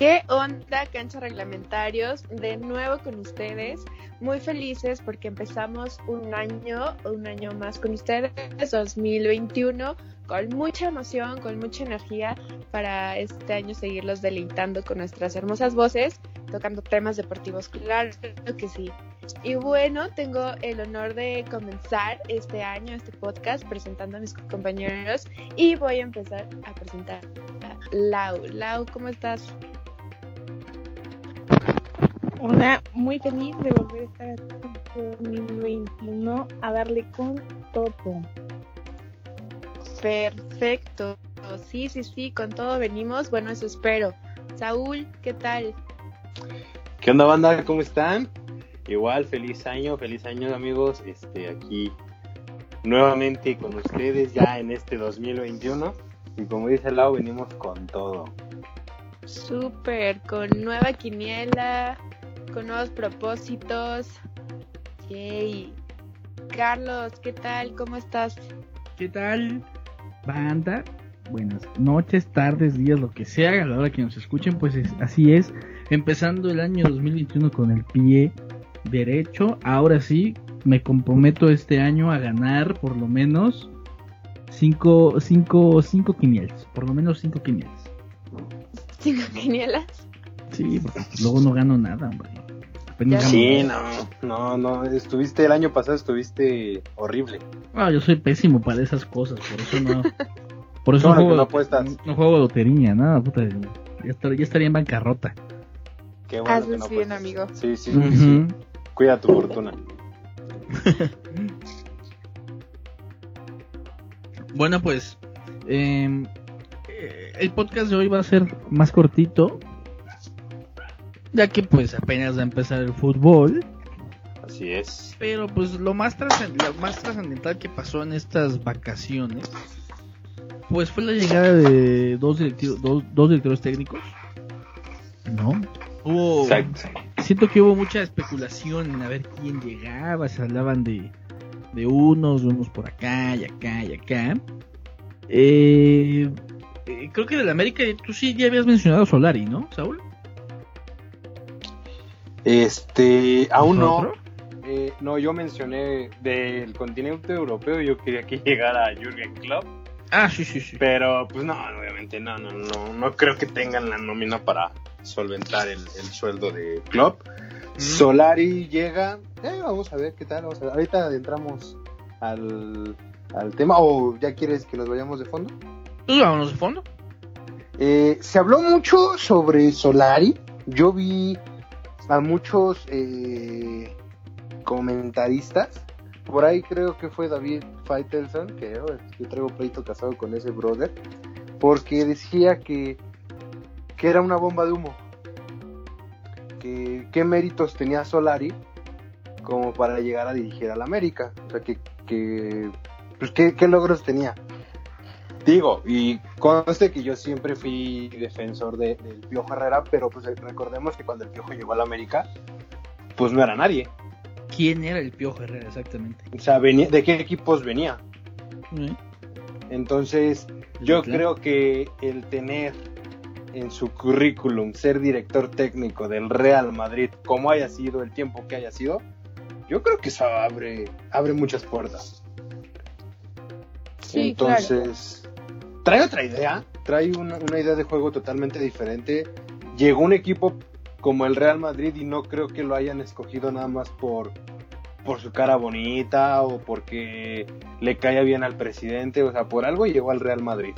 ¿Qué onda, cancha reglamentarios? De nuevo con ustedes, muy felices porque empezamos un año, un año más con ustedes, 2021, con mucha emoción, con mucha energía para este año seguirlos deleitando con nuestras hermosas voces, tocando temas deportivos, claro que sí. Y bueno, tengo el honor de comenzar este año, este podcast, presentando a mis compañeros y voy a empezar a presentar a Lau. Lau, ¿cómo estás? Hola, muy feliz de volver a estar aquí en 2021 a darle con todo. Perfecto. Sí, sí, sí, con todo venimos. Bueno, eso espero. Saúl, ¿qué tal? ¿Qué onda, banda? ¿Cómo están? Igual, feliz año, feliz año, amigos. Este, aquí nuevamente con ustedes ya en este 2021. Y como dice Lau, venimos con todo. Súper, con nueva quiniela, con nuevos propósitos. Yay. Carlos, ¿qué tal? ¿Cómo estás? ¿Qué tal, banda? Buenas noches, tardes, días, lo que sea, a la hora que nos escuchen, pues así es. Empezando el año 2021 con el pie derecho. Ahora sí, me comprometo este año a ganar por lo menos 5 cinco, cinco quinielas. Por lo menos 5 quinielas. ¿Cinco quinielas? Sí, porque luego no gano nada, hombre. Sí, no, no, no, estuviste el año pasado, estuviste horrible. Ah, yo soy pésimo para esas cosas, por eso no. Por eso no, juego, no, no, juego lotería, nada, puta. Ya, ya estaría en bancarrota. Qué bueno Haces que bien, amigo. Sí, sí, sí, Cuida tu fortuna. bueno, pues. Em, eh, el podcast de hoy va a ser más cortito ya que pues apenas va a empezar el fútbol. Así es. Pero pues lo más, trascendental que pasó en estas vacaciones, pues fue la llegada de dos, directivos, dos, directores técnicos. ¿No? Hubo... Siento que hubo mucha especulación en a ver quién llegaba, se hablaban de, de unos, de unos por acá y acá y acá. Eh, eh, creo que del América tú sí ya habías mencionado Solari, ¿no, Saúl? Este, aún no. Eh, no, yo mencioné del continente europeo, yo quería que llegara Jürgen Klopp. Ah, sí, sí, sí. Pero, pues no, obviamente no, no, no, no creo que tengan la nómina para solventar el, sueldo de Klopp. Solari llega, eh, vamos a ver qué tal, vamos a ver. ahorita entramos al, al tema, o ya quieres que nos vayamos de fondo. Pues vámonos de fondo. Eh, se habló mucho sobre Solari, yo vi a muchos eh, comentaristas. Por ahí creo que fue David Faitelson, que yo, traigo pleito casado con ese brother, porque decía que, que era una bomba de humo. Que qué méritos tenía Solari como para llegar a dirigir al América. O sea, que, que pues, ¿qué, qué logros tenía. Digo, y conste que yo siempre fui defensor de, del Piojo Herrera, pero pues recordemos que cuando el Piojo llegó a la América, pues no era nadie. ¿Quién era el Piojo Herrera exactamente? O sea, venía, ¿de qué equipos venía? Entonces, yo creo que el tener en su currículum ser director técnico del Real Madrid, como haya sido el tiempo que haya sido, yo creo que eso abre, abre muchas puertas. Sí, Entonces, trae otra idea, trae una, idea de juego totalmente diferente. Llegó un equipo como el Real Madrid y no creo que lo hayan escogido nada más por, por su cara bonita o porque le caía bien al presidente, o sea, por algo llegó al Real Madrid.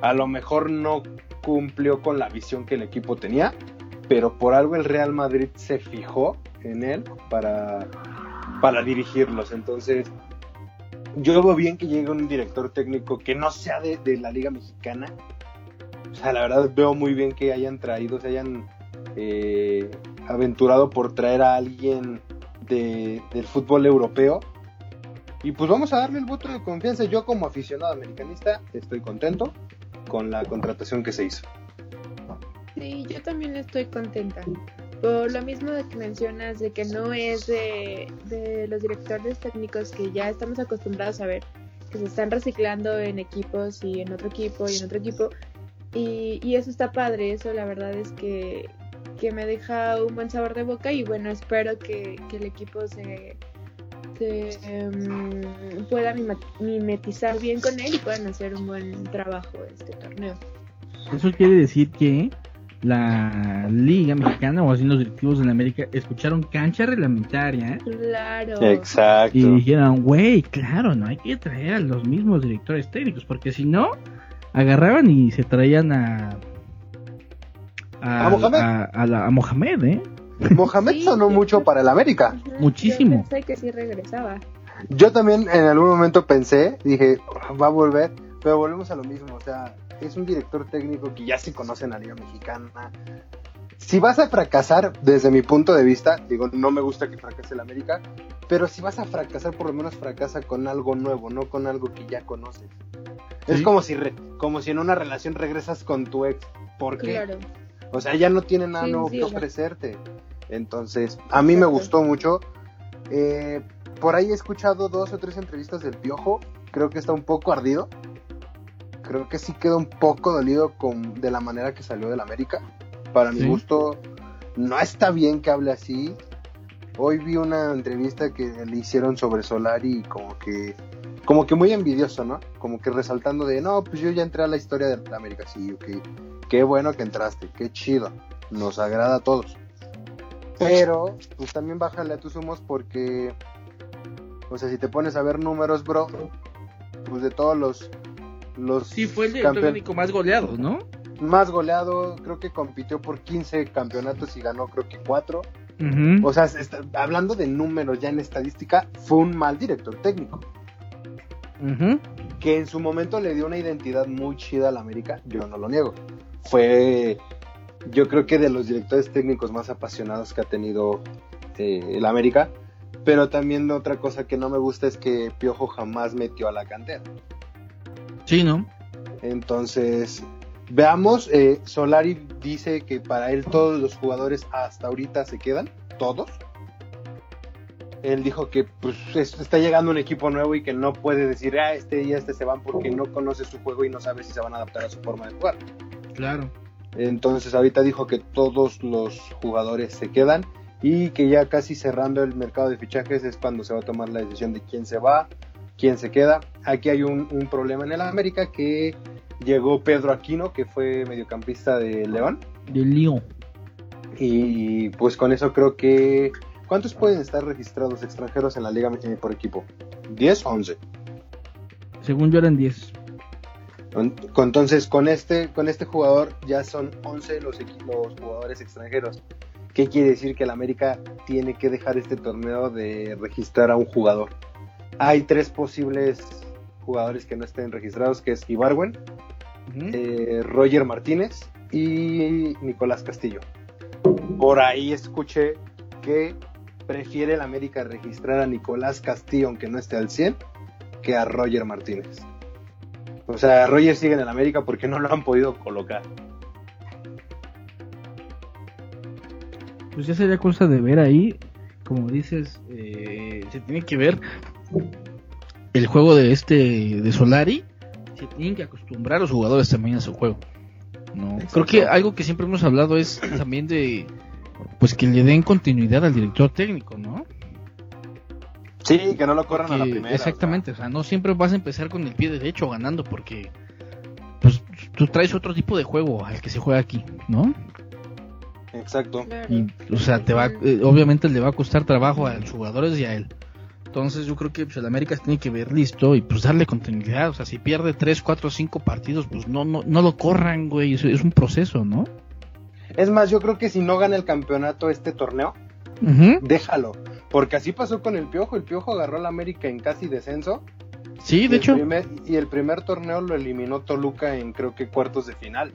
A lo mejor no cumplió con la visión que el equipo tenía, pero por algo el Real Madrid se fijó en él para, para dirigirlos. Entonces, yo veo bien que llegue un director técnico que no sea de, la Liga Mexicana. O sea, la verdad veo muy bien que hayan traído, se hayan eh, aventurado por traer a alguien del fútbol europeo. Y pues vamos a darle el voto de confianza. Yo como aficionado americanista estoy contento con la contratación que se hizo. Sí, yo también estoy contenta. Por lo mismo de que mencionas de que no es de, los directores técnicos que ya estamos acostumbrados a ver, que se están reciclando en equipos y en otro equipo y en otro equipo. Y, y eso está padre, eso la verdad es que, que me deja un buen sabor de boca y bueno, espero que, que el equipo se, se em, pueda mimetizar bien con él y puedan hacer un buen trabajo este torneo. Eso quiere decir que la Liga Mexicana, o así los directivos de la América, escucharon cancha reglamentaria Claro. Exacto. y dijeron, güey, claro, no hay que traer a los mismos directores técnicos, porque si no, agarraban y se traían a. ¿A Mohamed? A, a la- a Mohamed, ¿eh? Mohamed Sí, sonó mucho para el América. Ajá, Muchísimo. Yo pensé que sí regresaba. Yo también en algún momento pensé, dije, va a volver, pero volvemos a lo mismo, o sea, es un director técnico que ya se conoce en la Liga Mexicana. Si vas a fracasar, desde mi punto de vista, digo, no me gusta que fracase el América, pero si vas a fracasar, por lo menos fracasa con algo nuevo, no con algo que ya conoces. Es como si, re- como si en una relación regresas con tu ex. ¿Por qué? Claro. O sea, ya no tiene nada Sí, nuevo sí, que ofrecerte. Entonces, a mí me gustó mucho. Eh, por ahí he escuchado dos o tres entrevistas del Piojo. Creo que está un poco ardido. Creo que sí quedó un poco dolido con, de la manera que salió del América. Para mi Sí. gusto, no está bien que hable así. Hoy vi una entrevista que le hicieron sobre Solari y como que como que muy envidioso, ¿no? Como que resaltando de, no, pues yo ya entré a la historia de América, sí, ok. Qué bueno que entraste, qué chido. Nos agrada a todos. Pero, pues también bájale a tus humos porque, o sea, si te pones a ver números, bro, pues de todos los... los Sí, fue el director técnico más goleado, ¿no? más goleado, creo que compitió por 15 campeonatos y ganó creo que 4. Ujú. O sea, está- hablando de números ya en estadística, fue un mal director técnico. Que en su momento le dio una identidad muy chida al América, yo no lo niego. Fue, yo creo que de los directores técnicos más apasionados que ha tenido eh, el América, pero también otra cosa que no me gusta es que Piojo jamás metió a la cantera. Sí, ¿no? Entonces, veamos, eh, Solari dice que para él todos los jugadores hasta ahorita se quedan, todos. Él dijo que pues es- está llegando un equipo nuevo y que no puede decir, ah, este y este se van porque no conoce su juego y no sabe si se van a adaptar a su forma de jugar. Claro. Entonces ahorita dijo que todos los jugadores se quedan y que ya casi cerrando el mercado de fichajes es cuando se va a tomar la decisión de quién se va, quién se queda. Aquí hay un, un problema en el América que llegó Pedro Aquino, que fue mediocampista de León, De Lyon. y pues con eso creo que... ¿Cuántos pueden estar registrados extranjeros en la liga eh, por equipo? ¿10 o 11? Según yo eran 10. Con- Entonces, con este, con este jugador ya son 11 los, los jugadores extranjeros. ¿Qué quiere decir? Que el América tiene que dejar este torneo de registrar a un jugador. Hay tres posibles jugadores que no estén registrados, que es Ibarwen, eh, Roger Martínez y Nicolás Castillo. Por ahí escuché que prefiere el América registrar a Nicolás Castillo, aunque no esté al 100, que a Roger Martínez. O sea, Roger sigue en el América porque no lo han podido colocar. Pues ya sería cosa de ver ahí. Como dices, eh, se tiene que ver el juego de este de Solari. Se tienen que acostumbrar los jugadores también a su juego. No, Exacto. creo que algo que siempre hemos hablado es también de pues que le den continuidad al director técnico, ¿no? Sí, que no lo corran a la primera. exactamente, o sea, no siempre vas a empezar con el pie derecho ganando porque pues tú traes otro tipo de juego al que se juega aquí, ¿no? exacto. Y, o sea, te va, eh, obviamente le va a costar trabajo a los jugadores y a él. Entonces yo creo que pues, el América se tiene que ver listo y pues darle continuidad. O sea, si pierde 3, 4, 5 partidos, pues no, no, no lo corran, güey. Es, es un proceso, ¿no? Es más, yo creo que si no gana el campeonato este torneo, déjalo. Porque así pasó con el Piojo. El Piojo agarró al América en casi descenso. Sí, y de el hecho. primer- y el primer torneo lo eliminó Toluca en creo que cuartos de final.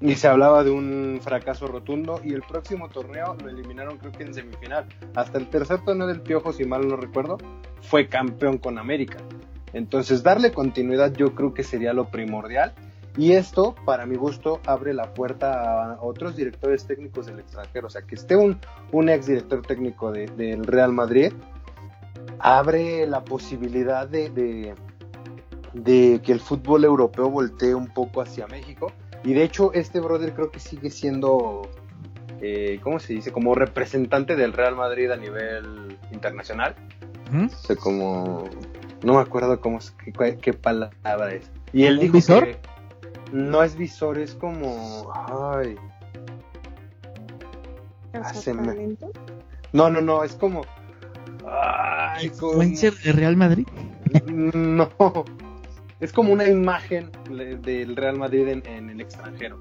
Y se hablaba de un fracaso rotundo. Y el próximo torneo lo eliminaron creo que en semifinal. Hasta el tercer torneo del Piojo, si mal no recuerdo, fue campeón con América. Entonces darle continuidad yo creo que sería lo primordial. Y esto, para mi gusto, abre la puerta a otros directores técnicos del extranjero. O sea, que esté un, un ex director técnico de- del Real Madrid, abre la posibilidad de, de, de que el fútbol europeo voltee un poco hacia México. Y de hecho, este brother creo que sigue siendo, eh, ¿cómo se dice? Como representante del Real Madrid a nivel internacional. Ujú. O sea, como, no me acuerdo cómo es, qué, qué palabra es. Y él ¿Un dijo visor? que no es visor, es como, ay, Ah, me- no, no, no, es como, ay, ¿Influencer de Real Madrid? No, es como una imagen del Real Madrid en, en el extranjero.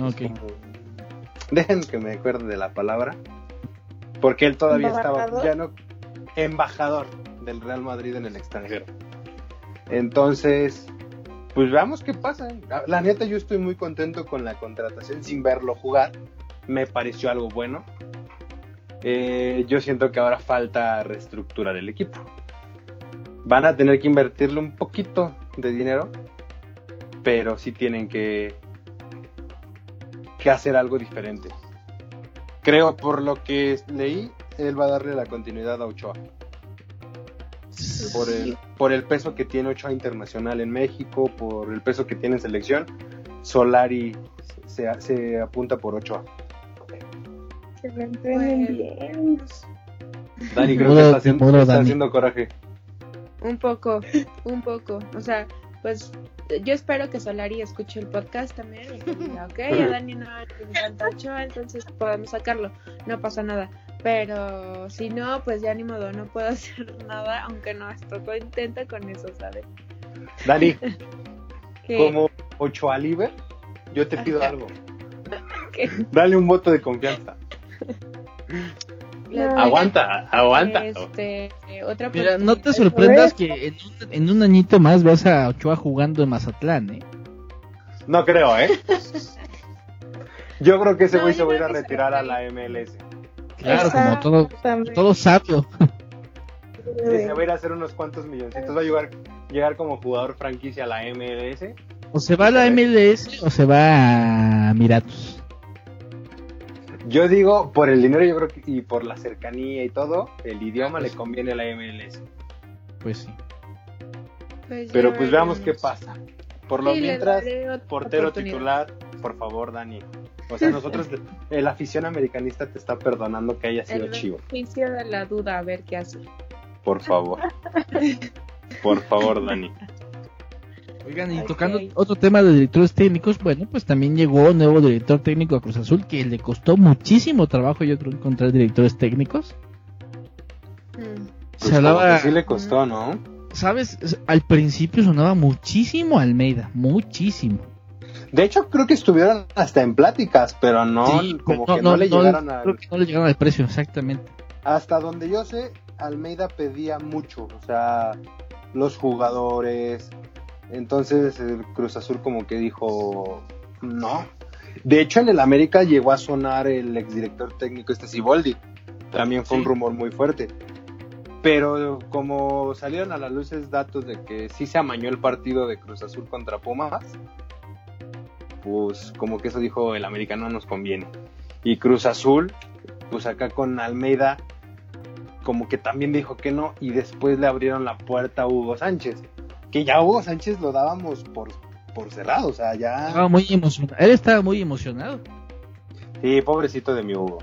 Ok. Como- Dejen que me acuerde de la palabra, porque él todavía estaba, ya no, embajador del Real Madrid en el extranjero. Entonces, pues veamos qué pasa. La neta, yo estoy muy contento con la contratación sin verlo jugar. Me pareció algo bueno. Eh, yo siento que ahora falta reestructurar el equipo. Van a tener que invertirle un poquito de dinero, pero sí tienen que, hacer algo diferente. Creo, por lo que leí, él va a darle la continuidad a Ochoa. Por el, por el peso que tiene Ochoa internacional en México, por el peso que tiene en selección, Solari se, se apunta por Ochoa. Que lo entrenen bien. Dani creo que está haciendo, modo está Dani. haciendo coraje. Un poco, un poco. O sea, pues yo espero que Solari escuche el podcast también y que diga, ok, a Dani no le encanta Ochoa, entonces podemos sacarlo, no pasa nada. Pero si no, pues ya ni modo, no puedo hacer nada, aunque nuestro intenta con eso, ¿sabes? Dani, como Ochoa Liber, yo te pido Ajá. algo. Dale un voto de confianza. La- Aguanta, aguanta. Este, otra Mira, no te sorprendas que en un, en un añito más veas a Ochoa jugando en Mazatlán, ¿eh? No creo, ¿eh? Yo creo que ese güey se va a ir a se retirar a la MLS. Claro, como todo, todo sabio. Se va a ir a hacer unos cuantos milloncitos. Va a llegar, llegar como jugador franquicia a la MLS. O se va a la MLS o se va a Miratos. Yo digo, por el dinero, yo creo que, y por la cercanía y todo, el idioma le conviene a la MLS. Pues sí. Pues Pero pues veamos qué pasa. Por lo Sí, mientras, portero titular, por favor, Dani. O sea, nosotros, el afición americanista te está perdonando que haya sido El chivo. de la duda, a ver qué hace. Por favor. Por favor, Dani. Oigan, y tocando otro tema de directores técnicos, bueno, pues también llegó un nuevo director técnico a Cruz Azul que le costó muchísimo trabajo, yo creo, encontrar directores técnicos. Mm. Pues Se hablaba, como que sí le costó, ¿no? ¿sabes? Al principio sonaba muchísimo Almeida, muchísimo. De hecho, creo que estuvieron hasta en pláticas, pero no, Sí, como no, que no, no, le no, llegaron creo que no le llegaron al precio, exactamente. Hasta donde yo sé, Almeida pedía mucho, o sea, los jugadores. Entonces el Cruz Azul como que dijo, no. De hecho, en el América llegó a sonar el exdirector técnico este Siboldi. También fue un rumor muy fuerte. Pero como salieron a las luces datos de que sí se amañó el partido de Cruz Azul contra Pumas, pues como que eso dijo el América no nos conviene. Y Cruz Azul, pues acá con Almeida, como que también dijo que no, y después le abrieron la puerta a Hugo Sánchez. Que ya Hugo Sánchez lo dábamos por, por cerrado, o sea, ya. Estaba muy emocionado. Él estaba muy emocionado. Sí, pobrecito de mi Hugo.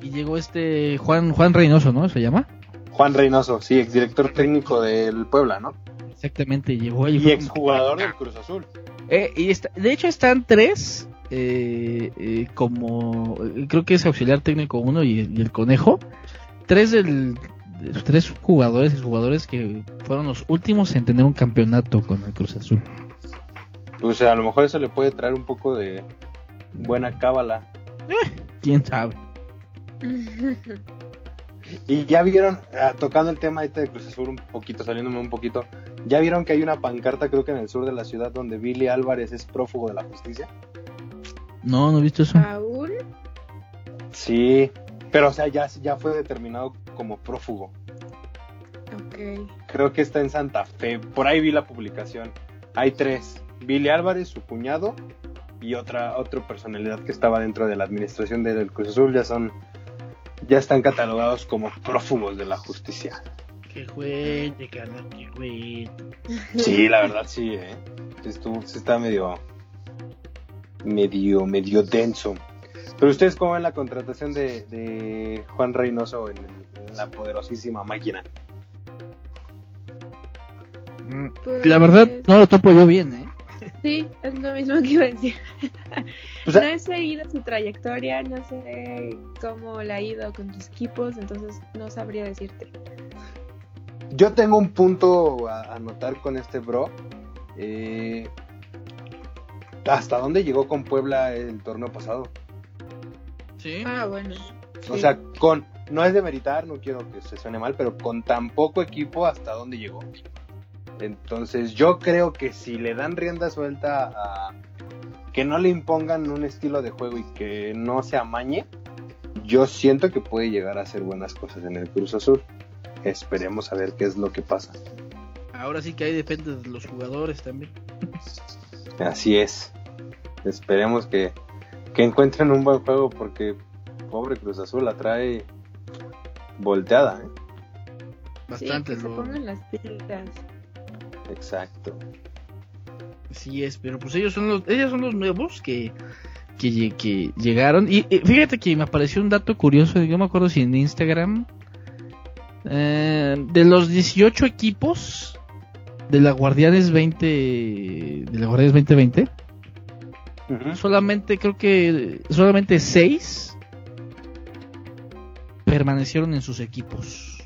Y llegó este Juan Juan Reynoso, ¿no? Se llama. Juan Reynoso, sí, exdirector técnico del Puebla, ¿no? Exactamente, llegó ahí. Y exjugador del Cruz Azul. Eh, y está- de hecho están tres, eh, eh, como creo que es auxiliar técnico uno y, y el conejo, tres del de los tres jugadores y jugadores que fueron los últimos en tener un campeonato con el Cruz Azul. O sea, a lo mejor eso le puede traer un poco de buena cábala. Quién sabe. Y ya vieron, ah, tocando el tema este de Cruz Azul un poquito, saliéndome un poquito, ya vieron que hay una pancarta creo que en el sur de la ciudad donde Billy Álvarez es prófugo de la justicia. No, no he visto eso. ¿Aún? Sí, pero o sea, ya, ya fue determinado como prófugo. Ok. Creo que está en Santa Fe, por ahí vi la publicación. Hay tres, Billy Álvarez, su cuñado y otra, otra personalidad que estaba dentro de la administración del Cruz Azul, ya son, ya están catalogados como prófugos de la justicia. Qué juguete, carnal, qué juguete. Sí, la verdad sí, eh. Sí, estuvo- sí está medio, medio, medio denso. Pero ustedes cómo ven la contratación de, de Juan Reynoso en, en la poderosísima máquina. Pues, La verdad, no lo topo yo bien, ¿eh? Sí, es lo mismo que iba a decir. O sea- no he seguido su trayectoria, no sé cómo le ha ido con tus equipos, entonces no sabría decirte. Yo tengo un punto a anotar con este bro. Eh, ¿Hasta dónde llegó con Puebla el torneo pasado? Sí. Ah, bueno. O sea, con no es de meritar, no quiero que se suene mal, pero con tan poco equipo, ¿hasta dónde llegó? Entonces, yo creo que si le dan rienda suelta a que no le impongan un estilo de juego y que no se amañe, yo siento que puede llegar a hacer buenas cosas en el Cruz Azul. Esperemos a ver qué es lo que pasa. Ahora sí que ahí depende de los jugadores también. Así es. Esperemos que, que encuentren un buen juego porque pobre Cruz Azul la trae volteada. ¿eh? Bastante. Sí, que se pongan las pilas. Exacto. Sí es, pero pues ellos son los, ellos son los nuevos que, que, que llegaron. Y eh, fíjate que me apareció un dato curioso, yo me acuerdo si en Instagram, eh, de los 18 equipos de la Guardianes 20, de la Guardianes 2020, Solamente creo que solamente 6 permanecieron en sus equipos.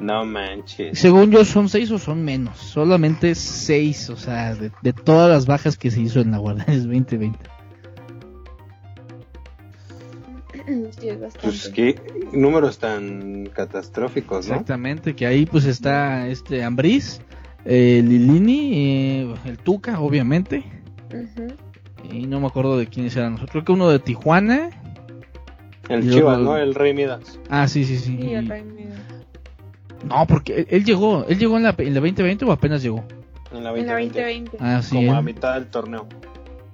No manches. Según yo son 6 o son menos, solamente 6, o sea, de, de todas las bajas que se hizo en la Guardianes 2020. Sí. Pues qué números tan catastróficos, ¿no? Exactamente, que ahí pues está este Ambriz, eh, Lilini, eh, el Tuca, obviamente, Y no me acuerdo de quiénes eran creo que uno de Tijuana. El Chivas, ¿no? El Rey Midas. Ah, sí, sí, sí. El Rey Midas. No, porque él, él llegó, él llegó en la, en la 2020 o apenas llegó. En la En la 2020. 2020. Ah, sí. Como él. a mitad del torneo.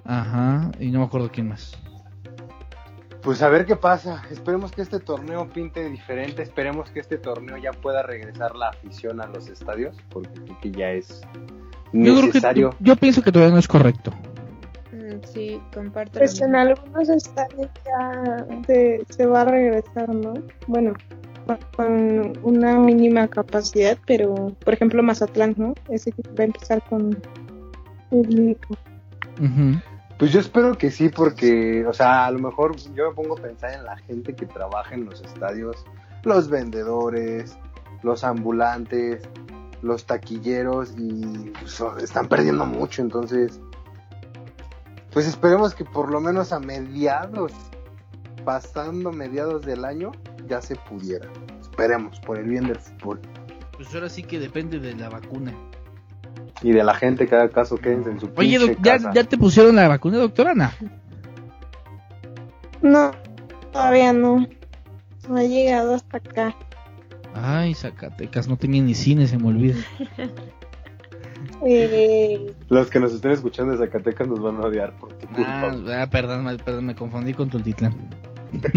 Ajá, y no me acuerdo quién más. Pues a ver qué pasa. Esperemos que este torneo pinte diferente. Esperemos que este torneo ya pueda regresar la afición a los estadios. Porque creo que ya es Yo creo que necesario. yo pienso que todavía no es correcto. Sí, comparto. Pues en algunos estadios ya se, se va a regresar, ¿no? Bueno, con una mínima capacidad, pero por ejemplo Mazatlán, ¿no? Ese equipo va a empezar con público. Pues yo espero que sí, porque, o sea, a lo mejor yo me pongo a pensar en la gente que trabaja en los estadios, los vendedores, los ambulantes, los taquilleros y so- están perdiendo mucho, entonces, pues esperemos que por lo menos a mediados, pasando mediados del año, ya se pudiera. Esperemos, por el bien del fútbol. Pues ahora sí que depende de la vacuna. Y de la gente, cada caso quédense en su Oye, pinche doc- ¿ya, casa. ¿ya te pusieron la vacuna, doctora Ana? No, todavía no. No ha llegado hasta acá. Ay, Zacatecas, no tenía ni cine, se me olvida. Eh, Los que nos estén escuchando de Zacatecas nos van a odiar por tu culpa. Ah, ah, perdón, me- perdón, me confundí con Tultitlán.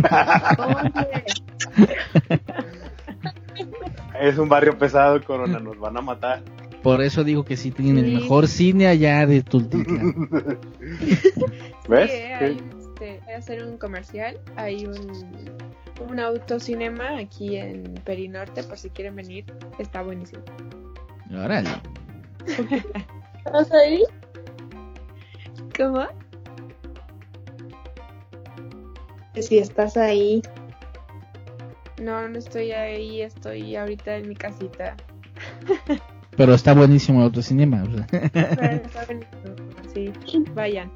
Es un barrio pesado, Corona, nos van a matar. Por eso digo que sí tienen el mejor cine allá de Tultitlán. ¿Ves? Sí, hay, este, voy a hacer un comercial. Hay un, un autocinema aquí en Perinorte, por si quieren venir. Está buenísimo. Órale. ¿Estás ahí? ¿Cómo? Si estás ahí. No, no estoy ahí, estoy ahorita en mi casita. Pero está buenísimo el autocinema. o sea. Pero está buenísimo. Sí, vayan.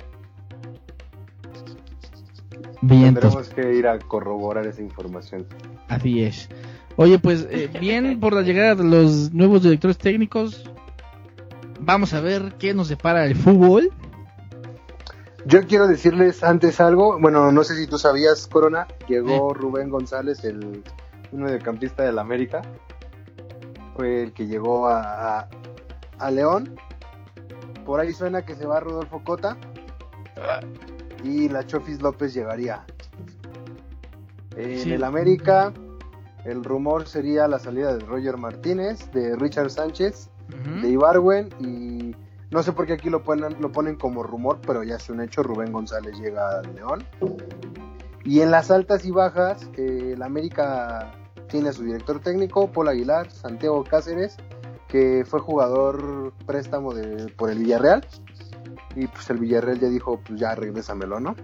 Vientos, Tendremos que ir a corroborar esa información. así es. Oye, pues eh, bien por la llegada de los nuevos directores técnicos. Vamos a ver qué nos depara el fútbol. Yo quiero decirles antes algo. Bueno, no sé si tú sabías, Corona. Llegó Rubén González, el un mediocampista del América. Fue el que llegó a, a, a León. Por ahí suena que se va Rodolfo Cota. Y la Chofis López llegaría. En Sí. el América, el rumor sería la salida de Roger Martínez, de Richard Sánchez, De Ibarwen y No sé por qué aquí lo ponen, lo ponen como rumor, pero ya es un hecho. Rubén González llega al León. Y en las altas y bajas, eh, el América tiene a su director técnico, Paul Aguilar, Santiago Cáceres, que fue jugador préstamo de, por el Villarreal. Y pues el Villarreal ya dijo, pues ya regrésamelo, ¿no?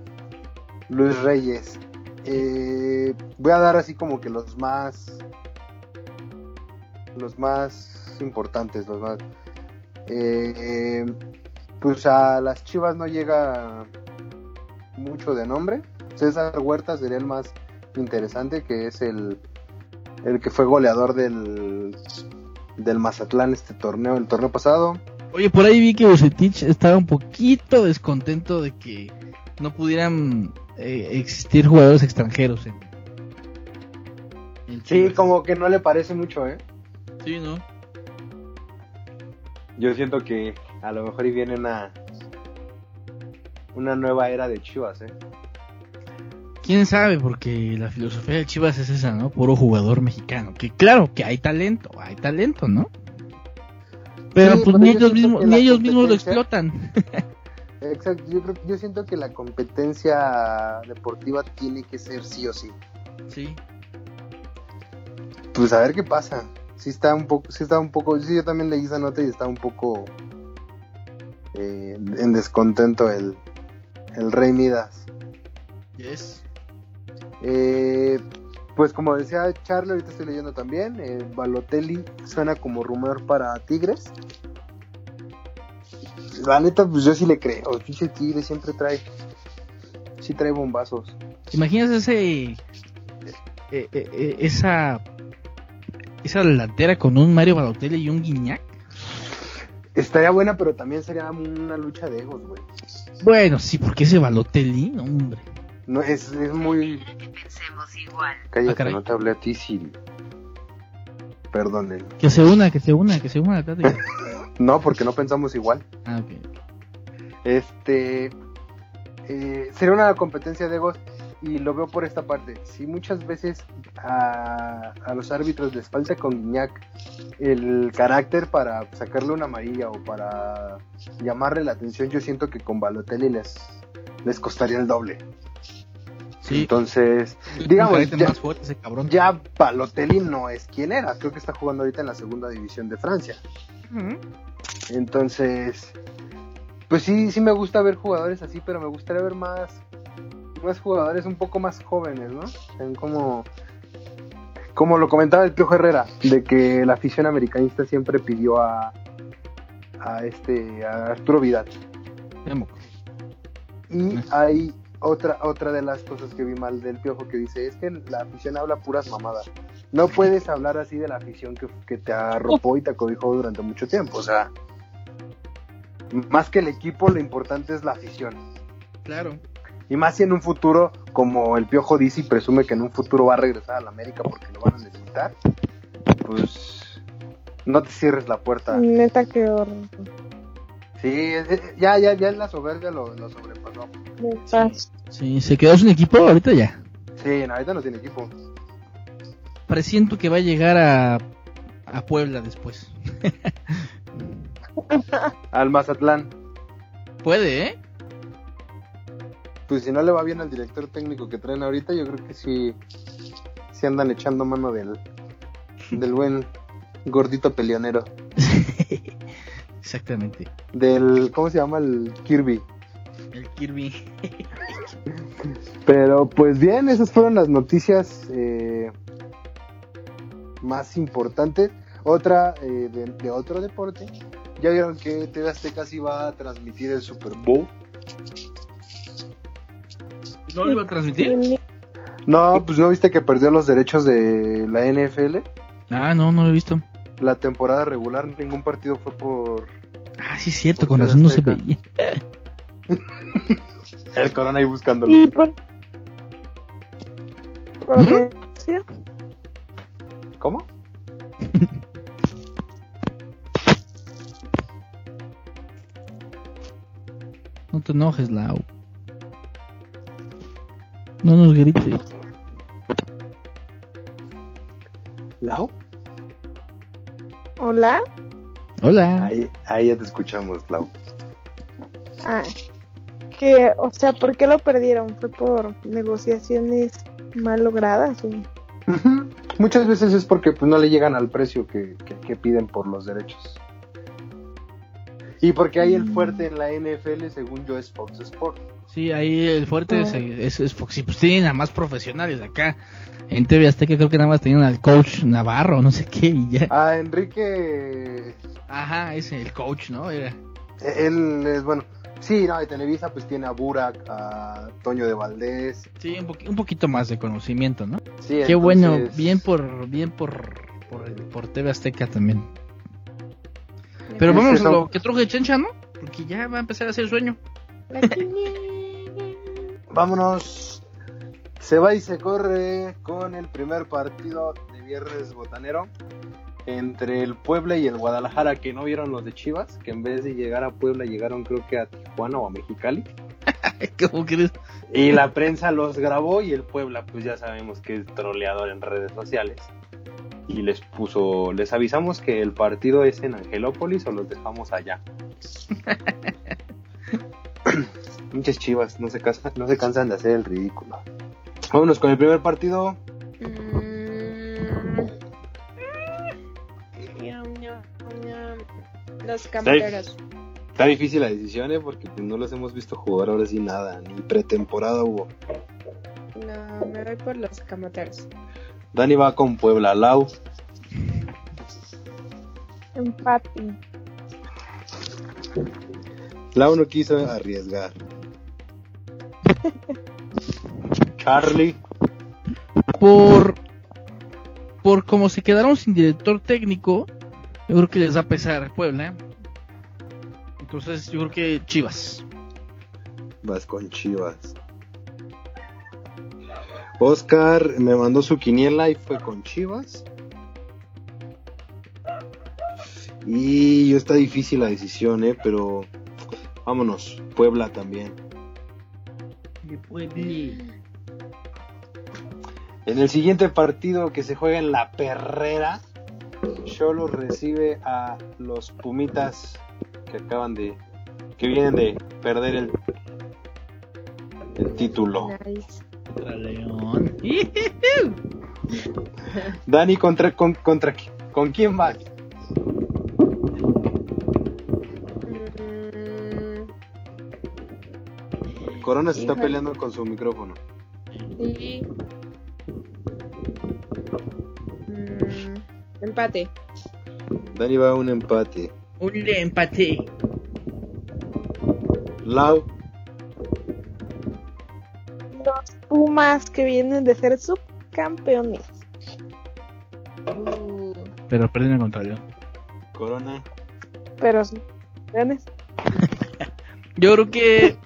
Luis Reyes. Eh, voy a dar así como que los más... Los más importantes, los más... Eh, pues a las Chivas no llega mucho de nombre. César Huerta sería el más interesante, que es el, el que fue goleador del, del Mazatlán este torneo, el torneo pasado. Oye, por ahí vi que Bucetich estaba un poquito descontento de que no pudieran eh, existir jugadores extranjeros en, en Sí, como que no le parece mucho, ¿eh? Sí, ¿no? Yo siento que a lo mejor y viene una, una nueva era de Chivas, ¿eh? quién sabe, porque la filosofía de Chivas es esa, ¿no? Puro jugador mexicano. Que claro, que hay talento, hay talento, ¿no? Pero Sí, pues ni ellos mismos, ni ellos mismos lo explotan. Exacto, yo, creo, yo siento que la competencia deportiva tiene que ser sí o sí. sí. Pues a ver qué pasa. Sí está un poco, sí está un poco, sí yo también leí esa nota y está un poco eh, en descontento el, el Rey Midas. Yes. Eh, pues como decía Charlie, ahorita estoy leyendo también, eh, Balotelli suena como rumor para Tigres. La neta, pues yo sí le creo, el pinche Tigre siempre trae, sí trae bombazos. ¿Te imaginas ese eh, eh, eh, esa esa delantera con un Mario Balotelli y un Guiñac? Estaría buena, pero también sería una lucha de egos, güey. Bueno, sí, porque ese Balotelli, no, hombre. No, es, es muy... pensemos igual. Cállate, Ah, no te hablé a ti, Siri. Perdonen. Que se una, que se una, que se una. No, porque no pensamos igual. Ah, ok. Este eh, sería una competencia de egos y lo veo por esta parte. Si muchas veces a, a los árbitros les falta con Guiñac el carácter para sacarle una amarilla o para llamarle la atención, yo siento que con Balotelli les, les costaría el doble. Sí. Entonces, digamos, ya, más fuerte ese cabrón. ya Balotelli no es quien era. Creo que está jugando ahorita en la segunda división de Francia. Entonces, pues sí, sí me gusta ver jugadores así, pero me gustaría ver más, más jugadores un poco más jóvenes, ¿no? En como, como lo comentaba el Piojo Herrera, de que la afición americanista siempre pidió a, a este, a Arturo Vidal. Y hay otra, otra de las cosas que vi mal del Piojo que dice, es que la afición habla puras mamadas. No puedes hablar así de la afición que, que te arropó y te acobijó durante mucho tiempo. O sea, más que el equipo, lo importante es la afición. Claro. Y más si en un futuro, como el Piojo dice y presume que en un futuro va a regresar a la América porque lo van a necesitar, pues no te cierres la puerta. Neta, qué horror. Sí, ya, ya, ya la soberbia lo, lo sobrepasó. Neta. Sí, se quedó sin equipo ahorita ya. Sí, no, ahorita no tiene equipo. Presiento que va a llegar a, a Puebla después. Al Mazatlán. Puede, ¿eh? Pues si no le va bien al director técnico que traen ahorita, yo creo que sí, sí andan echando mano del, del buen gordito peleonero. Exactamente. Del, ¿cómo se llama? El Kirby. El Kirby. Pero pues bien, esas fueron las noticias eh, más importantes. Otra eh, de, de otro deporte. Ya vieron que TV Azteca sí va a transmitir el Super Bowl. ¿No lo iba a transmitir? No, pues no viste que perdió los derechos de la NFL. Ah, no, no lo he visto. La temporada regular, ningún partido fue por Ah, sí, es cierto, con razón no se veía. el corona ahí buscándolo. ¿Y por, por qué? ¿Sí? ¿Cómo? No te enojes, Lau. No nos grites. ¿Lau? ¿Hola? Hola. Ahí, ahí ya te escuchamos, Lau. Ah, que, o sea, ¿por qué lo perdieron? ¿Fue por negociaciones mal logradas? o? Muchas veces es porque pues, no le llegan al precio que, que- que piden por los derechos. Y porque hay el fuerte en la NFL, según yo, es Fox Sport. Sí, ahí el fuerte Ah. es, es, es Fox. Y pues tienen a más profesionales acá. En TV Azteca creo que nada más tenían al coach Navarro, no sé qué, y ya. A Enrique, Ajá, ese, el coach, ¿no? Era. él es, bueno, sí, no, de Televisa pues tiene a Burak, a Toño de Valdés. Sí, un, poqui- un poquito más de conocimiento, ¿no? Sí, Qué bueno, bien por bien por por, el- por TV Azteca también. Pero sí, a lo que truje Chencha, ¿no? Porque ya va a empezar a hacer sueño. La. Vámonos. Se va y se corre con el primer partido de viernes botanero entre el Puebla y el Guadalajara, que no vieron los de Chivas, que en vez de llegar a Puebla llegaron creo que a Tijuana o a Mexicali. ¿Cómo crees? Y la prensa los grabó y el Puebla, pues ya sabemos que es troleador en redes sociales. Y les puso, les avisamos que el partido es en Angelópolis o los dejamos allá. Muchas chivas, no se, cansan, no se cansan de hacer el ridículo. Vámonos con el primer partido. Los camoteros. Está difícil la decisión, ¿eh? porque pues, no los hemos visto jugar ahora sí nada, ni pretemporada hubo. No, me voy por los camoteros. Dani va con Puebla, Lau, Empate. Lau no quiso arriesgar. Charlie, Por por como se quedaron sin director técnico, yo creo que les va a pesar a Puebla. Entonces, yo creo que Chivas. vas con Chivas. Oscar me mandó su quiniela y fue con Chivas. Y está difícil la decisión, ¿eh? pero vámonos, Puebla también. En el siguiente partido que se juega en la Perrera, Cholo recibe a los Pumitas que acaban de. que vienen de perder el, el título. Nice. Contra León. Dani, contra, con, contra ¿con quién vas? Corona se está peleando con su micrófono. sí. Mm, empate. Dani va a un empate. Un empate. Lau, Los Pumas que vienen de ser subcampeones. Uh, Pero perdieron contra León. Corona, Pero sí. Yo creo que.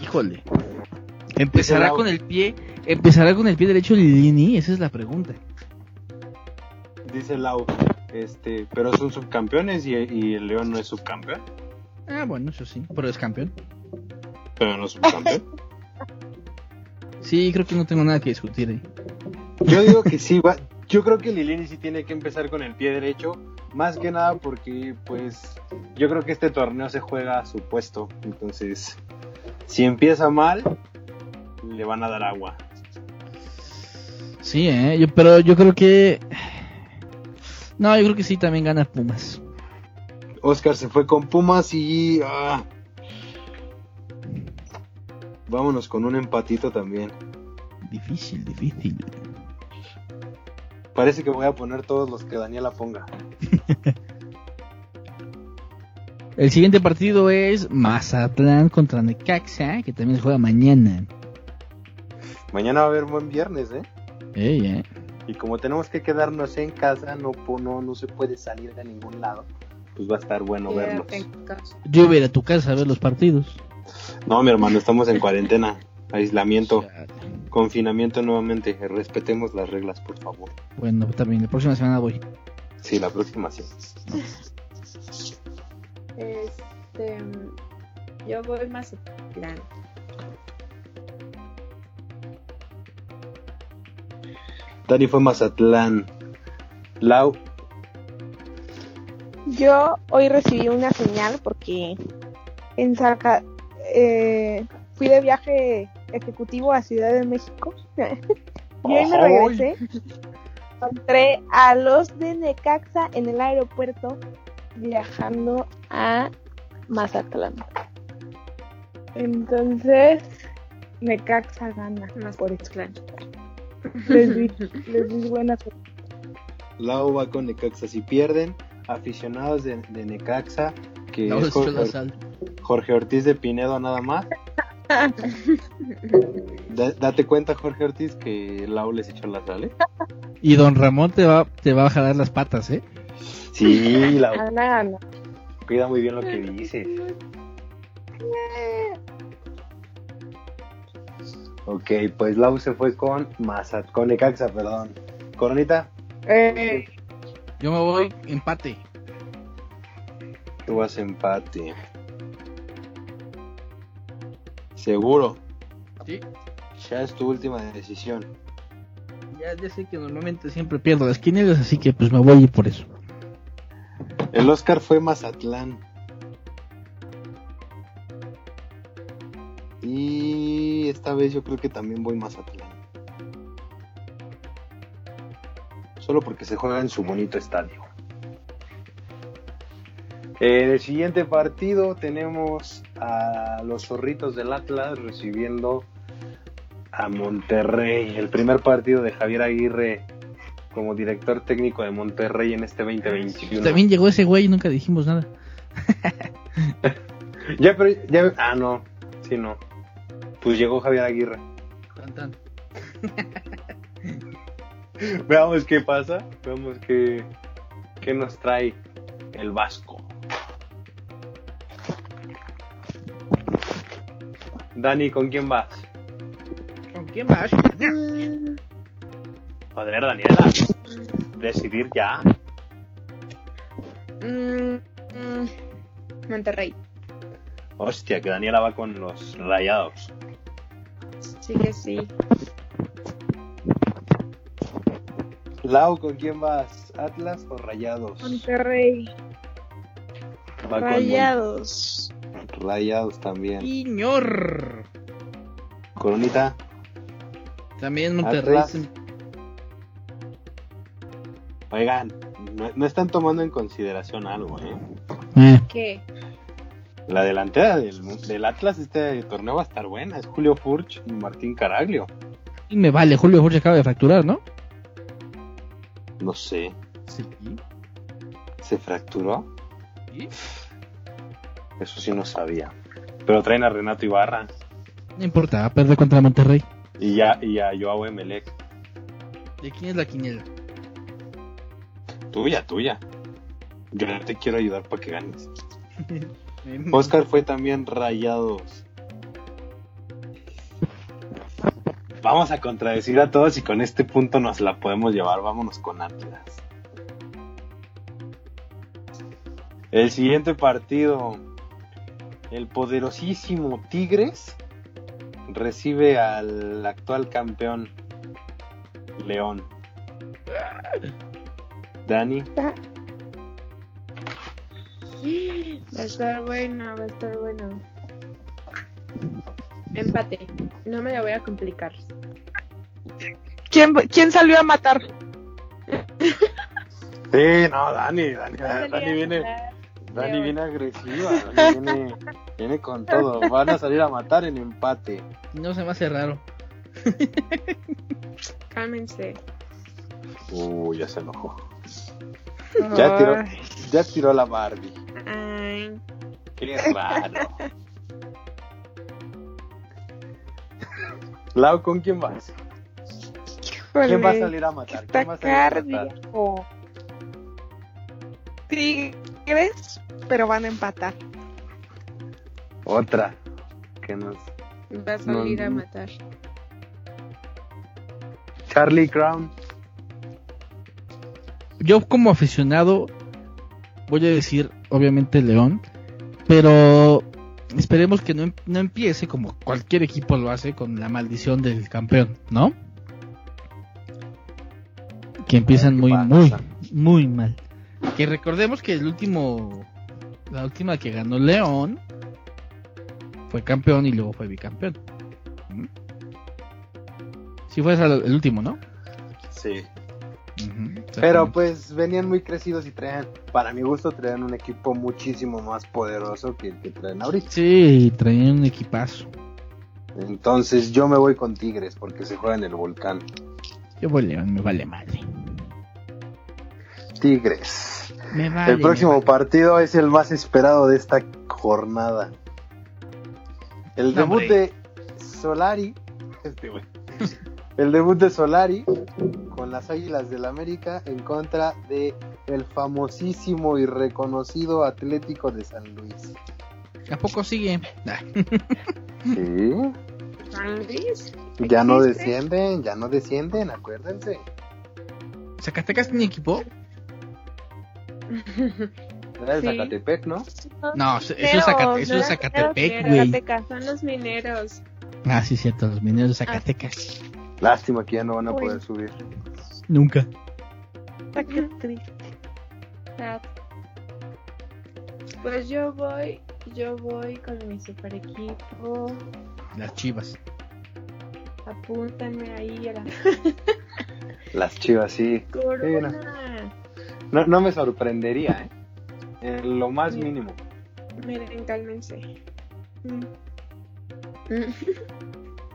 Híjole. ¿Empezará con el pie? ¿Empezará con el pie derecho Lilini? Esa es la pregunta. dice Lau. Este, pero son subcampeones y, y el León no es subcampeón. Ah, bueno, eso sí. Pero es campeón. Pero no es subcampeón. Sí, creo que no tengo nada que discutir ahí. Yo digo que sí, va. Yo creo que Lilini sí tiene que empezar con el pie derecho. Más que nada porque, pues, yo creo que este torneo se juega a su puesto. Entonces, si empieza mal, le van a dar agua. Sí, ¿eh? Yo, pero yo creo que... No, yo creo que sí, también gana Pumas. Oscar se fue con Pumas y. ah. Vámonos con un empatito también. Difícil, difícil. Parece que voy a poner todos los que Daniela ponga. El siguiente partido es Mazatlán contra Necaxa, que también se juega mañana. Mañana va a haber buen viernes, ¿eh? Ey, eh. Y como tenemos que quedarnos en casa, no, no, no se puede salir de ningún lado. Pues va a estar bueno casa. Yo voy a ir a tu casa a ver los partidos. No, mi hermano, estamos en cuarentena, aislamiento, Chale. confinamiento nuevamente. Respetemos las reglas, por favor. Bueno, también, la próxima semana voy. Sí, la próxima sí. Este, yo voy más plan. Dani fue Mazatlán. Lau, Yo hoy recibí una señal porque en Saca, eh, fui de viaje ejecutivo a Ciudad de México. y hoy me regresé. Encontré a los de Necaxa en el aeropuerto viajando a Mazatlán. Entonces, Necaxa gana. Más por eso. Les di, les di buena suerte. Lau va con Necaxa. Si pierden, aficionados de, de Necaxa, que No, es Jorge, sal. Jorge Ortiz de Pinedo nada más. Da- date cuenta, Jorge Ortiz, que Lau les echó la sal, ¿eh? Y don Ramón te va, te va a jalar las patas, ¿eh? Sí, Lau, Gana, gana. cuida muy bien lo que dices. Ok, pues Lau se fue con Mazat, con Necaxa, perdón. Coronita, Eh, Yo me voy empate. tú vas empate. Seguro, Sí. ya es tu última decisión. Ya, ya sé que normalmente siempre pierdo las quinielas, así que pues me voy a ir por eso. El Oscar fue Mazatlán. Y esta vez yo creo que también voy Mazatlán. Solo porque se juega en su bonito estadio. En el siguiente partido tenemos a los zorritos del Atlas recibiendo a Monterrey. El primer partido de Javier Aguirre como director técnico de Monterrey en este 2021. También llegó ese güey y nunca dijimos nada. Ya, pero ya. Ah, no. Sí, no. Pues llegó Javier Aguirre. Tan. Veamos qué pasa. Veamos qué, qué nos trae el Vasco. Dani, ¿con quién vas? ¿Con quién vas? Joder, Daniela. Decidir ya. Mm, mm, Monterrey. Hostia, que Daniela va con los rayados. Sí que sí. Lau, ¿con quién vas? ¿Atlas o rayados? Monterrey. Va Rayados. Rayados también. Señor. Coronita. También Monterrey. Atlas. Oigan, no, no están tomando en consideración algo, ¿eh? Eh, ¿Qué? La delantera del, del Atlas este torneo va a estar buena. Es Julio Furch y Martín Caraglio. y me vale, Julio Jorge acaba de fracturar, ¿no? No sé, Sí. ¿se fracturó? ¿Sí? Eso sí no sabía. Pero traen a Renato Ibarra No importa, va a perder contra Monterrey. y ya y a Joao Emelec. ¿De quién es la quiniela? Tuya, tuya. Yo no te quiero ayudar para que ganes. Oscar fue también rayados. Vamos a contradecir a todos y con este punto nos la podemos llevar. Vámonos con Atlas. El siguiente partido. El poderosísimo Tigres recibe al actual campeón León. Dani. Va a estar bueno, va a estar bueno. Empate. No me la voy a complicar. ¿Quién, ¿Quién salió a matar? Sí, no, Dani, Dani, viene. Dani viene agresiva, Dani viene, viene con todo. Van a salir a matar en empate. No se me hace raro. Cálmense. Uy, ya se enojó. Ya tiró, ya tiró la Barbie. Ay, Qué raro. Lau, ¿con quién vas? ¿Quién va a salir a matar? ¿Quién va a salir a matar? Tigres, pero van a empatar. Otra. Que nos. va a salir No, a matar. Charlie Crown. Yo como aficionado voy a decir obviamente León, pero esperemos que no, em- no empiece como cualquier equipo lo hace con la maldición del campeón, ¿no? Que empiezan ¿Qué muy muy muy mal. Que recordemos que el último la última que ganó León fue campeón y luego fue bicampeón. ¿Mm? Sí fue el último, ¿no? Sí. Pero pues venían muy crecidos y traían, para mi gusto, traían un equipo muchísimo más poderoso que el que traen ahorita. Sí, traían un equipazo. Entonces yo me voy con Tigres porque se juega en el volcán. Yo voy León, me vale madre. Tigres. Me vale. el próximo me vale. partido es el más esperado de esta jornada. El No, debut hombre. de Solari. Este güey. El debut de Solari con las Águilas del América en contra de el famosísimo y reconocido Atlético de San Luis. ¿A poco sigue? Sí. San Luis. Ya no descienden, ya no descienden, acuérdense. ¿Zacatecas tiene equipo? Era el Sí. Zacatepec, ¿no? No, eso es, Zacate- eso no es Zacatepec, güey. Zacatecas, Son los mineros. Ah, sí, cierto, los mineros de Zacatecas. Lástima que ya no van a Uy. poder subir. Nunca. Ah, qué triste. Sad. Pues yo voy, yo voy con mi super equipo. Las chivas. Apúntanme ahí a la Las chivas, sí. corona. No, no me sorprendería, ¿eh? En lo más mínimo. Miren, cálmense. Mm.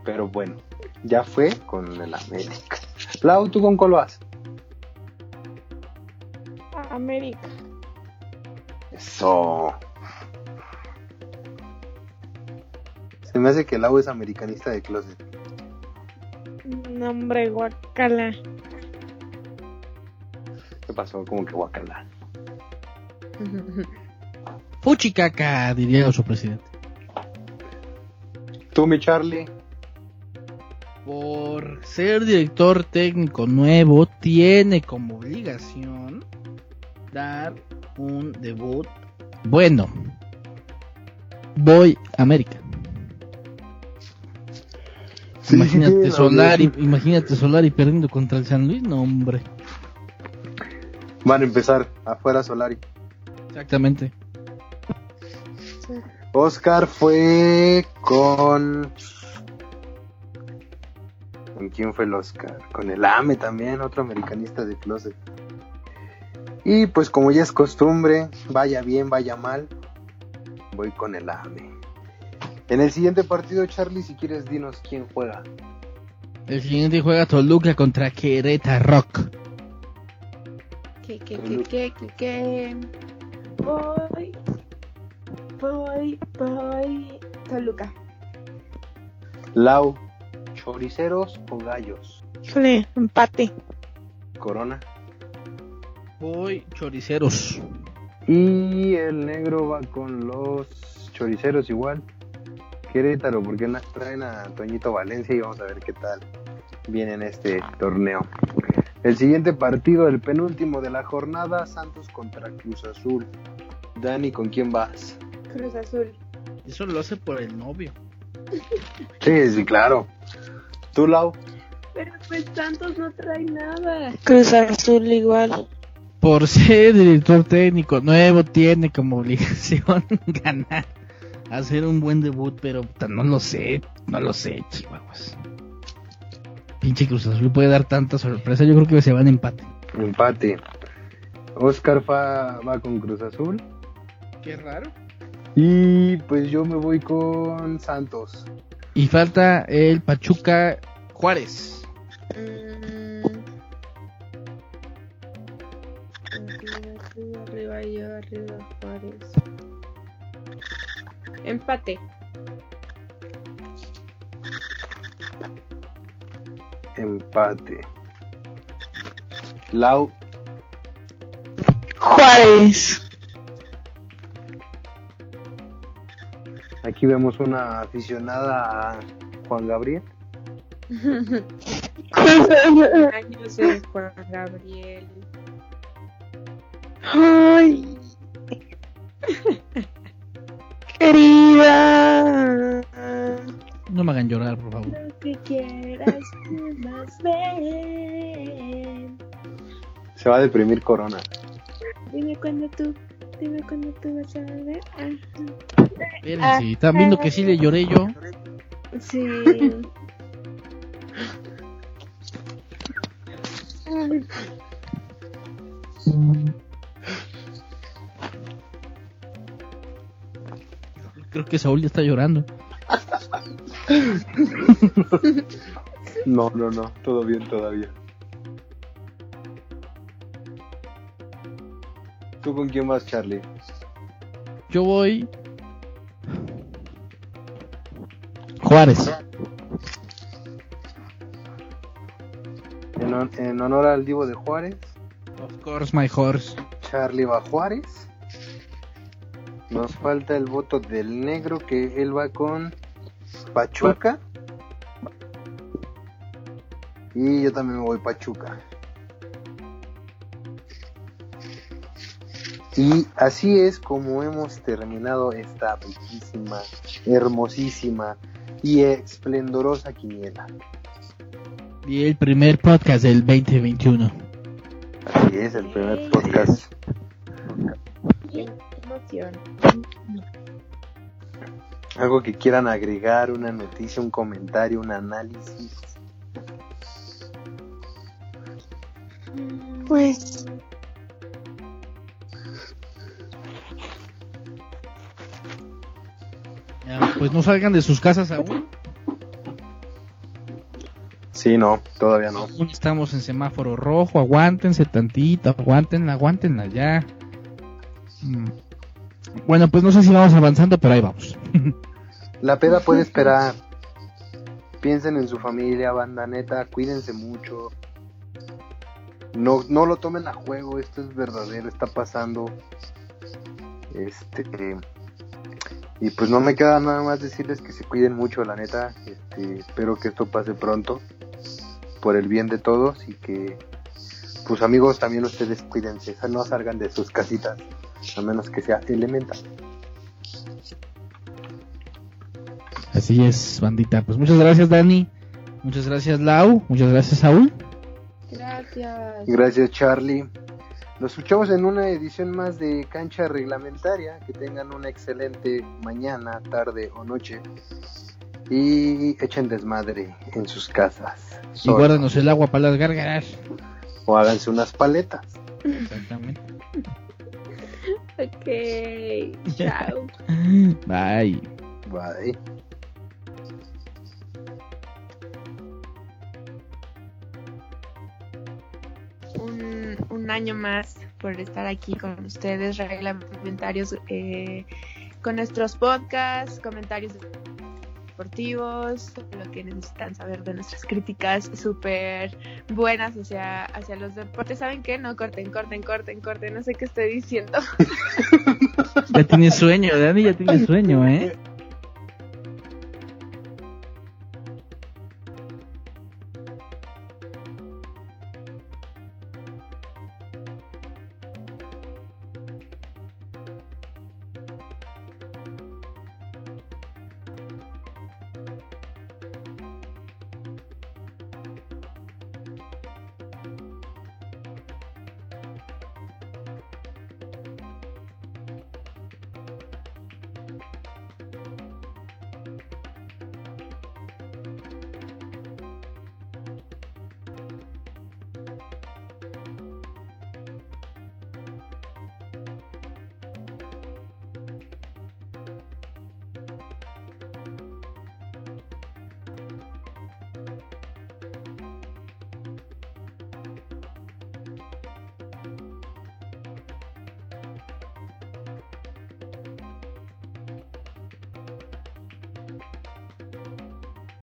Pero bueno, ya fue con el América. Lau, ¿tú con cuál vas? América. Eso. Se me hace que Lau es americanista de closet. Nombre guacala. ¿Qué pasó? Como que guacala. Fuchicaca, diría su presidente. ¿Tú, mi Charlie? Por ser director técnico nuevo, tiene como obligación dar un debut bueno. Voy a América. Sí, imagínate Solari, imagínate Solari perdiendo contra el San Luis, no hombre. Van a empezar afuera Solari. Exactamente. Oscar fue con. ¿Con quién fue el Oscar? Con el AME también, otro americanista de closet. Y pues como ya es costumbre, vaya bien, vaya mal, voy con el AME. En el siguiente partido, Charlie, si quieres, dinos quién juega. El siguiente juega Toluca contra Querétaro Rock. ¿Qué, qué, qué, qué, qué, qué? Voy, voy, voy. Toluca. Lau, choriceros o gallos. Híjole, empate. Corona. Voy choriceros. Y el negro va con los choriceros igual. Querétaro, porque traen a Toñito Valencia y vamos a ver qué tal viene en este torneo. El siguiente partido, el penúltimo de la jornada, Santos contra Cruz Azul. Dani, ¿con quién vas? Cruz Azul. Eso lo hace por el novio. Sí, sí, claro. ¿Tú, Lau? Pero pues Santos no trae nada. Cruz Azul igual. Por ser director técnico nuevo, tiene como obligación ganar. Hacer un buen debut, pero puta, no lo sé. No lo sé, chihuahuas. Pinche Cruz Azul puede dar tanta sorpresa. Yo creo que se van a empate. Empate. Oscar va, va con Cruz Azul. Qué raro. Y pues yo me voy con Santos. Y falta el Pachuca Juárez. Mm. Arriba, tú, arriba yo, arriba Juárez. Empate. Empate. Lau, Juárez. Aquí vemos una aficionada a Juan Gabriel. Años Juan Gabriel. Ay. Querida. No me hagan llorar, por favor. Lo que quieras, tú más ven. Se va a deprimir Corona. Dime cuándo tú, dime cuándo tú vas a ver. Ajá. Espérense, están viendo que sí le lloré yo. Sí. Creo que Saúl ya está llorando. No, no, no, todo bien todavía. ¿Tú con quién vas, Charlie? Yo voy. Juárez. En, en honor al Divo de Juárez, Of course, my horse. Charlie va a Juárez. Nos falta el voto del negro, que él va con Pachuca. Y yo también me voy Pachuca. Y así es como hemos terminado esta bellísima, hermosísima y esplendorosa quiniela. Y el primer podcast del 2021. Así es, el primer podcast. Qué emoción. Algo que quieran agregar, una noticia, un comentario, un análisis. Pues pues no salgan de sus casas aún. Sí, no, todavía no. Estamos en semáforo rojo. Aguántense tantito. Aguántenla, aguántenla ya. Mm. Bueno, pues no sé si vamos avanzando, pero ahí vamos. La peda puede esperar. Piensen en su familia, banda neta, cuídense mucho. No, no lo tomen a juego, esto es verdadero, está pasando. Este y pues no me queda nada más decirles que se cuiden mucho, la neta. Este, espero que esto pase pronto por el bien de todos y que pues amigos también ustedes cuídense, no salgan de sus casitas a menos que sea elemental. Así es, bandita. Pues muchas gracias, Dani. Muchas gracias, Lau. Muchas gracias, Saúl. Gracias. Gracias Charlie. Nos escuchamos en una edición más de Cancha Reglamentaria. Que tengan una excelente mañana, tarde o noche. Y echen desmadre en sus casas. Y guárdanos el agua para las gárgaras. O háganse unas paletas. Exactamente. Ok. Chao. Bye. Bye. un, un año más por estar aquí con ustedes, reglamentarios, eh, con nuestros podcasts, comentarios deportivos, lo que necesitan saber de nuestras críticas súper buenas hacia, hacia los deportes. ¿Saben qué? No, corten, corten, corten, corten, no sé qué estoy diciendo. Ya tienes sueño, Dani ya tiene sueño, ¿eh?